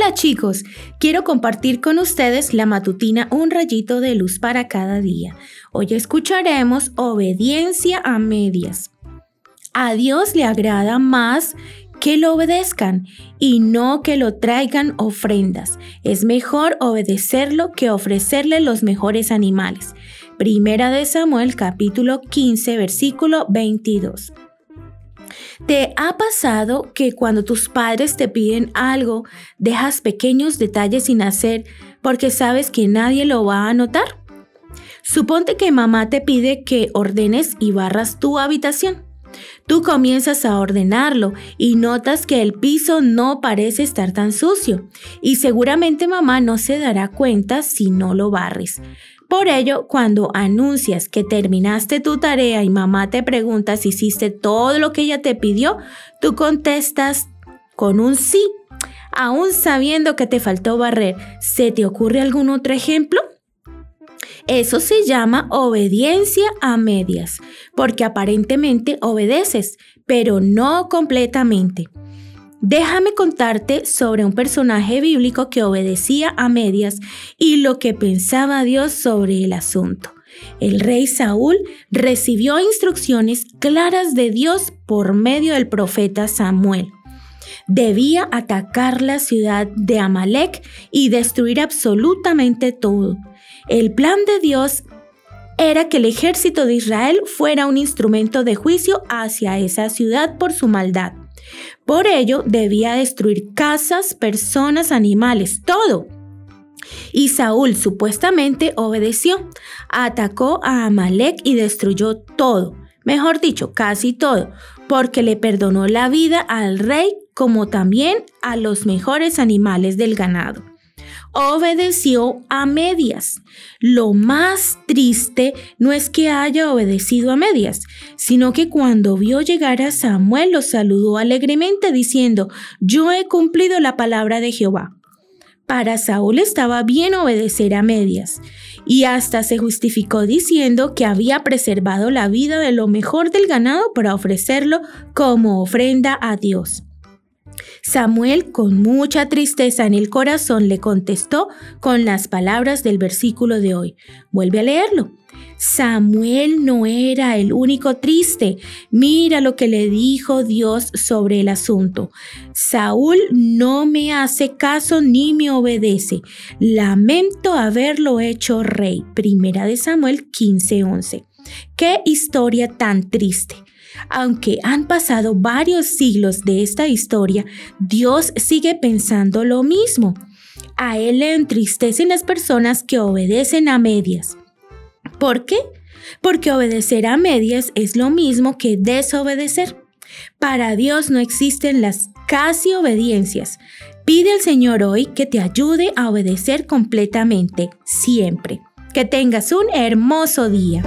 Hola chicos, quiero compartir con ustedes la matutina Un rayito de luz para cada día. Hoy escucharemos obediencia a medias. A Dios le agrada más que lo obedezcan y no que lo traigan ofrendas. Es mejor obedecerlo que ofrecerle los mejores animales. Primera de Samuel capítulo 15 versículo 22. ¿Te ha pasado que cuando tus padres te piden algo, dejas pequeños detalles sin hacer porque sabes que nadie lo va a notar? Suponte que mamá te pide que ordenes y barras tu habitación. Tú comienzas a ordenarlo y notas que el piso no parece estar tan sucio y seguramente mamá no se dará cuenta si no lo barres. Por ello, cuando anuncias que terminaste tu tarea y mamá te pregunta si hiciste todo lo que ella te pidió, tú contestas con un sí, aún sabiendo que te faltó barrer. ¿Se te ocurre algún otro ejemplo? Eso se llama obediencia a medias, porque aparentemente obedeces, pero no completamente. Déjame contarte sobre un personaje bíblico que obedecía a medias y lo que pensaba Dios sobre el asunto. El rey Saúl recibió instrucciones claras de Dios por medio del profeta Samuel. Debía atacar la ciudad de Amalek y destruir absolutamente todo. El plan de Dios era que el ejército de Israel fuera un instrumento de juicio hacia esa ciudad por su maldad. Por ello, debía destruir casas, personas, animales, todo. Y Saúl supuestamente obedeció, atacó a Amalek y destruyó todo, mejor dicho, casi todo, porque le perdonó la vida al rey como también a los mejores animales del ganado obedeció a medias. Lo más triste no es que haya obedecido a medias, sino que cuando vio llegar a Samuel lo saludó alegremente diciendo, yo he cumplido la palabra de Jehová. Para Saúl estaba bien obedecer a medias, y hasta se justificó diciendo que había preservado la vida de lo mejor del ganado para ofrecerlo como ofrenda a Dios. Samuel, con mucha tristeza en el corazón, le contestó con las palabras del versículo de hoy. Vuelve a leerlo. Samuel no era el único triste. Mira lo que le dijo Dios sobre el asunto. Saúl no me hace caso ni me obedece. Lamento haberlo hecho rey. Primera de Samuel 15:11. Qué historia tan triste. Aunque han pasado varios siglos de esta historia, Dios sigue pensando lo mismo. A Él le entristecen las personas que obedecen a medias. ¿Por qué? Porque obedecer a medias es lo mismo que desobedecer. Para Dios no existen las casi obediencias. Pide al Señor hoy que te ayude a obedecer completamente, siempre. Que tengas un hermoso día.